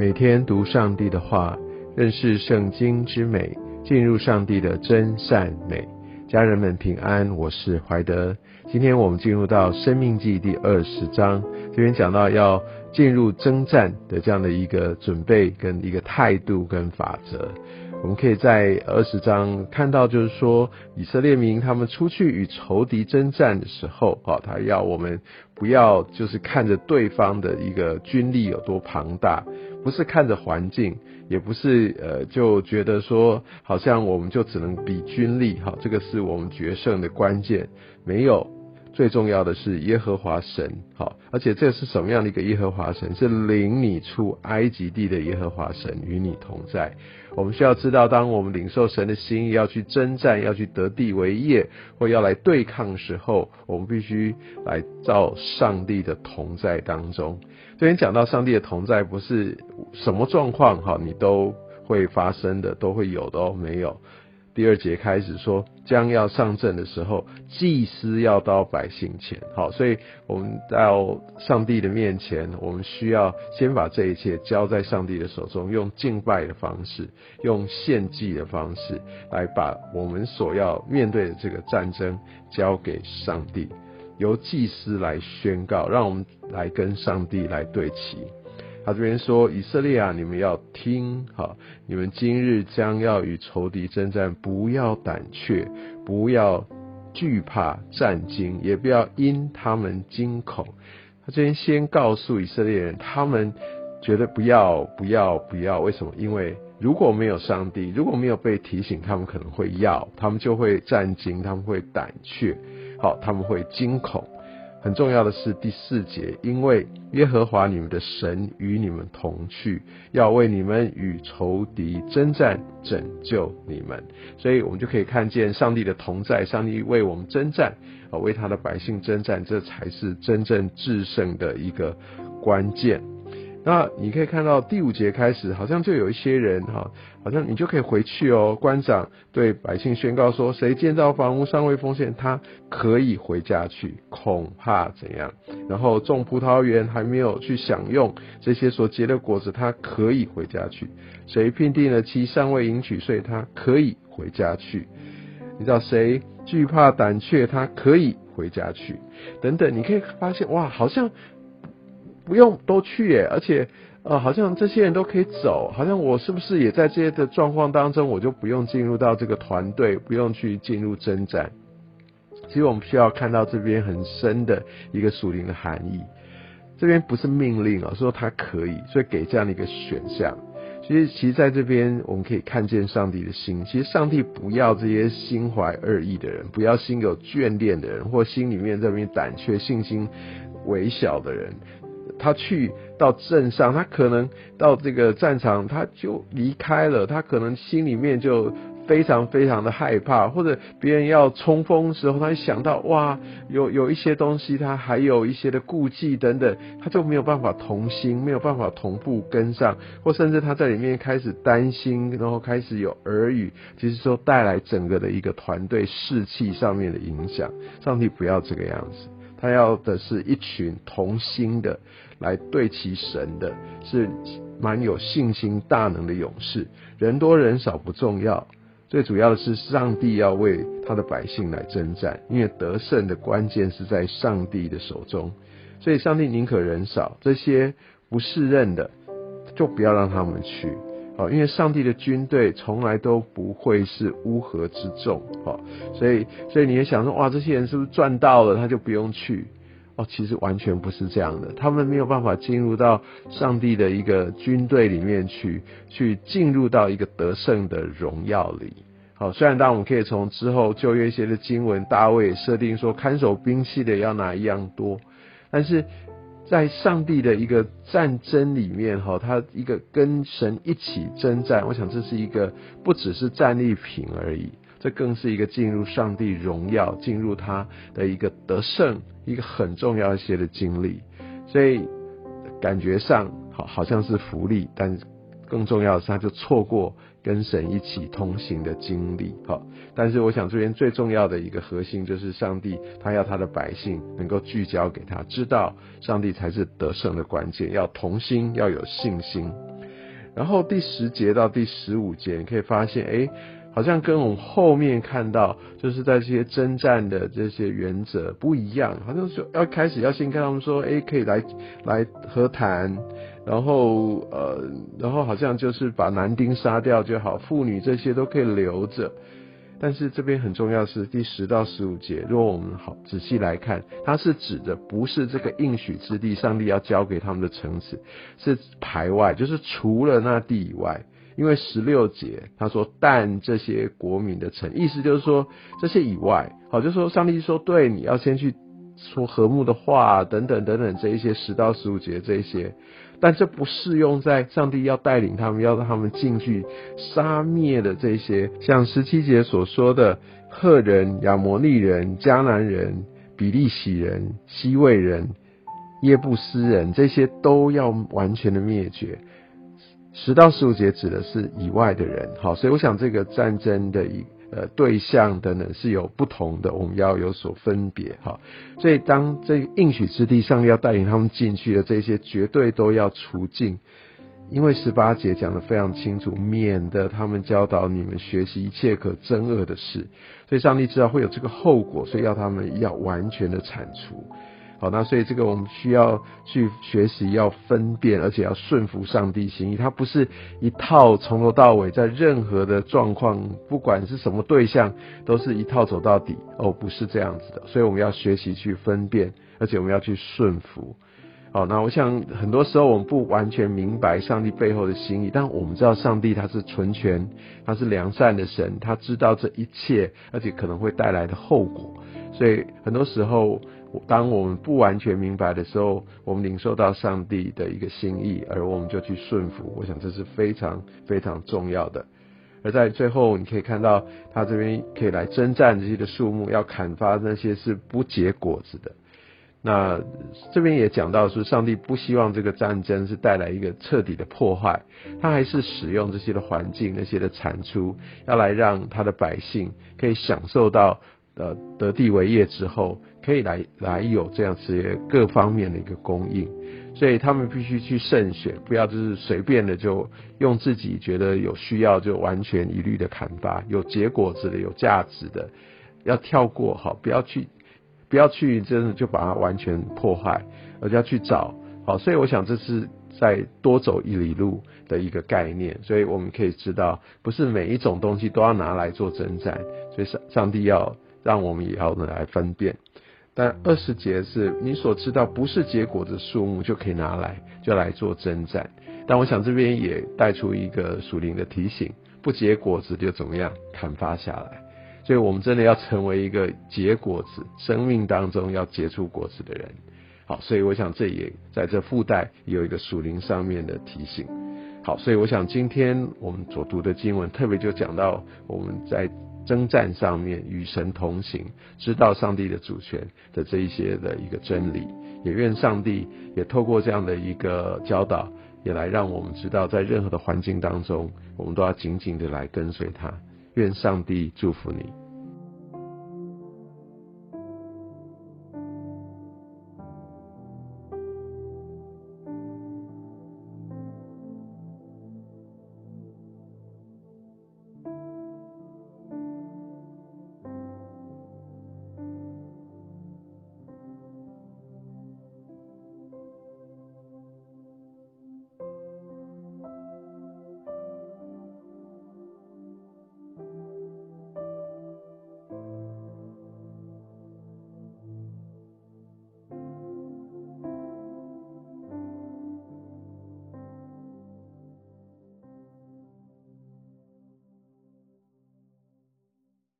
每天读上帝的话，认识圣经之美，进入上帝的真善美。家人们平安，我是怀德。今天我们进入到《生命记》第二十章，这边讲到要进入征战的这样的一个准备跟一个态度跟法则。我们可以在二十章看到，就是说以色列民他们出去与仇敌征战的时候，啊，他要我们不要就是看着对方的一个军力有多庞大，不是看着环境，也不是呃就觉得说好像我们就只能比军力，哈，这个是我们决胜的关键，没有。最重要的是耶和华神，好，而且这是什么样的一个耶和华神？是领你出埃及地的耶和华神与你同在。我们需要知道，当我们领受神的心意，要去征战，要去得地为业，或要来对抗时候，我们必须来到上帝的同在当中。这边讲到上帝的同在，不是什么状况哈，你都会发生的，都会有的哦，没有。第二节开始说，将要上阵的时候，祭司要到百姓前。好，所以我们到上帝的面前，我们需要先把这一切交在上帝的手中，用敬拜的方式，用献祭的方式，来把我们所要面对的这个战争交给上帝，由祭司来宣告，让我们来跟上帝来对齐。他这边说：“以色列啊，你们要听，哈！你们今日将要与仇敌征战，不要胆怯，不要惧怕战惊，也不要因他们惊恐。”他这边先告诉以色列人，他们觉得不要，不要，不要。为什么？因为如果没有上帝，如果没有被提醒，他们可能会要，他们就会战惊，他们会胆怯，好，他们会惊恐。很重要的是第四节，因为耶和华你们的神与你们同去，要为你们与仇敌征战，拯救你们。所以，我们就可以看见上帝的同在，上帝为我们征战，啊，为他的百姓征战，这才是真正制胜的一个关键。那你可以看到第五节开始，好像就有一些人哈，好像你就可以回去哦。官长对百姓宣告说：谁建造房屋尚未奉献，他可以回家去，恐怕怎样？然后种葡萄园还没有去享用这些所结的果子，他可以回家去。谁聘定了妻尚未迎娶所以，他可以回家去。你知道谁惧怕胆怯，他可以回家去。等等，你可以发现哇，好像。不用都去耶，而且呃，好像这些人都可以走，好像我是不是也在这些的状况当中，我就不用进入到这个团队，不用去进入征战。其实我们需要看到这边很深的一个属灵的含义，这边不是命令啊，说他可以，所以给这样的一个选项。其实，其实在这边我们可以看见上帝的心，其实上帝不要这些心怀恶意的人，不要心有眷恋的人，或心里面这边胆怯、信心微小的人。他去到镇上，他可能到这个战场，他就离开了。他可能心里面就非常非常的害怕，或者别人要冲锋时候，他一想到哇，有有一些东西，他还有一些的顾忌等等，他就没有办法同心，没有办法同步跟上，或甚至他在里面开始担心，然后开始有耳语，其实说带来整个的一个团队士气上面的影响。上帝不要这个样子，他要的是一群同心的。来对其神的是蛮有信心、大能的勇士。人多人少不重要，最主要的是上帝要为他的百姓来征战，因为得胜的关键是在上帝的手中。所以，上帝宁可人少，这些不适任的就不要让他们去。好，因为上帝的军队从来都不会是乌合之众。好，所以，所以你也想说，哇，这些人是不是赚到了，他就不用去？哦，其实完全不是这样的，他们没有办法进入到上帝的一个军队里面去，去进入到一个得胜的荣耀里。好，虽然当我们可以从之后旧约一些的经文，大卫设定说看守兵器的要拿一样多，但是在上帝的一个战争里面，哈，他一个跟神一起征战，我想这是一个不只是战利品而已。这更是一个进入上帝荣耀、进入他的一个得胜、一个很重要一些的经历，所以感觉上好好像是福利，但更重要的是他就错过跟神一起同行的经历。好，但是我想这边最重要的一个核心就是上帝他要他的百姓能够聚焦给他，知道上帝才是得胜的关键，要同心，要有信心。然后第十节到第十五节，你可以发现，哎，好像跟我们后面看到，就是在这些征战的这些原则不一样，好像说要开始要先跟他们说，哎，可以来来和谈，然后呃，然后好像就是把男丁杀掉就好，妇女这些都可以留着。但是这边很重要是第十到十五节，如果我们好仔细来看，它是指的不是这个应许之地，上帝要交给他们的城池，是排外，就是除了那地以外。因为十六节他说，但这些国民的城，意思就是说这些以外，好，就说上帝说，对，你要先去说和睦的话，等等等等这一些十到十五节这一些。但这不适用在上帝要带领他们，要让他们进去杀灭的这些，像十七节所说的赫人、亚摩利人、迦南人、比利洗人、西魏人、耶布斯人，这些都要完全的灭绝。十到十五节指的是以外的人，好，所以我想这个战争的一。呃，对象等等是有不同的，我们要有所分别哈。所以当这应许之地上帝要带领他们进去的这些，绝对都要除尽，因为十八节讲的非常清楚，免得他们教导你们学习一切可憎恶的事。所以上帝知道会有这个后果，所以要他们要完全的铲除。好，那所以这个我们需要去学习，要分辨，而且要顺服上帝心意。它不是一套从头到尾，在任何的状况，不管是什么对象，都是一套走到底。哦，不是这样子的。所以我们要学习去分辨，而且我们要去顺服。好，那我想很多时候我们不完全明白上帝背后的心意，但我们知道上帝他是纯全，他是良善的神，他知道这一切，而且可能会带来的后果。所以很多时候。当我们不完全明白的时候，我们领受到上帝的一个心意，而我们就去顺服。我想这是非常非常重要的。而在最后，你可以看到他这边可以来征战这些的树木，要砍伐那些是不结果子的。那这边也讲到说，上帝不希望这个战争是带来一个彻底的破坏，他还是使用这些的环境、那些的产出，要来让他的百姓可以享受到。呃，得地为业之后，可以来来有这样子各方面的一个供应，所以他们必须去慎选，不要就是随便的就用自己觉得有需要就完全一律的砍伐，有结果子的、有价值的，要跳过好，不要去不要去真的就把它完全破坏，而要去找好，所以我想这是再多走一里路的一个概念，所以我们可以知道，不是每一种东西都要拿来做征战，所以上上帝要。让我们也要来分辨，但二十节是你所知道不是结果的树木就可以拿来就来做征战，但我想这边也带出一个属灵的提醒，不结果子就怎么样砍伐下来，所以我们真的要成为一个结果子，生命当中要结出果子的人。好，所以我想这也在这附带有一个属灵上面的提醒。好，所以我想今天我们所读的经文特别就讲到我们在。征战上面与神同行，知道上帝的主权的这一些的一个真理，也愿上帝也透过这样的一个教导，也来让我们知道，在任何的环境当中，我们都要紧紧的来跟随他。愿上帝祝福你。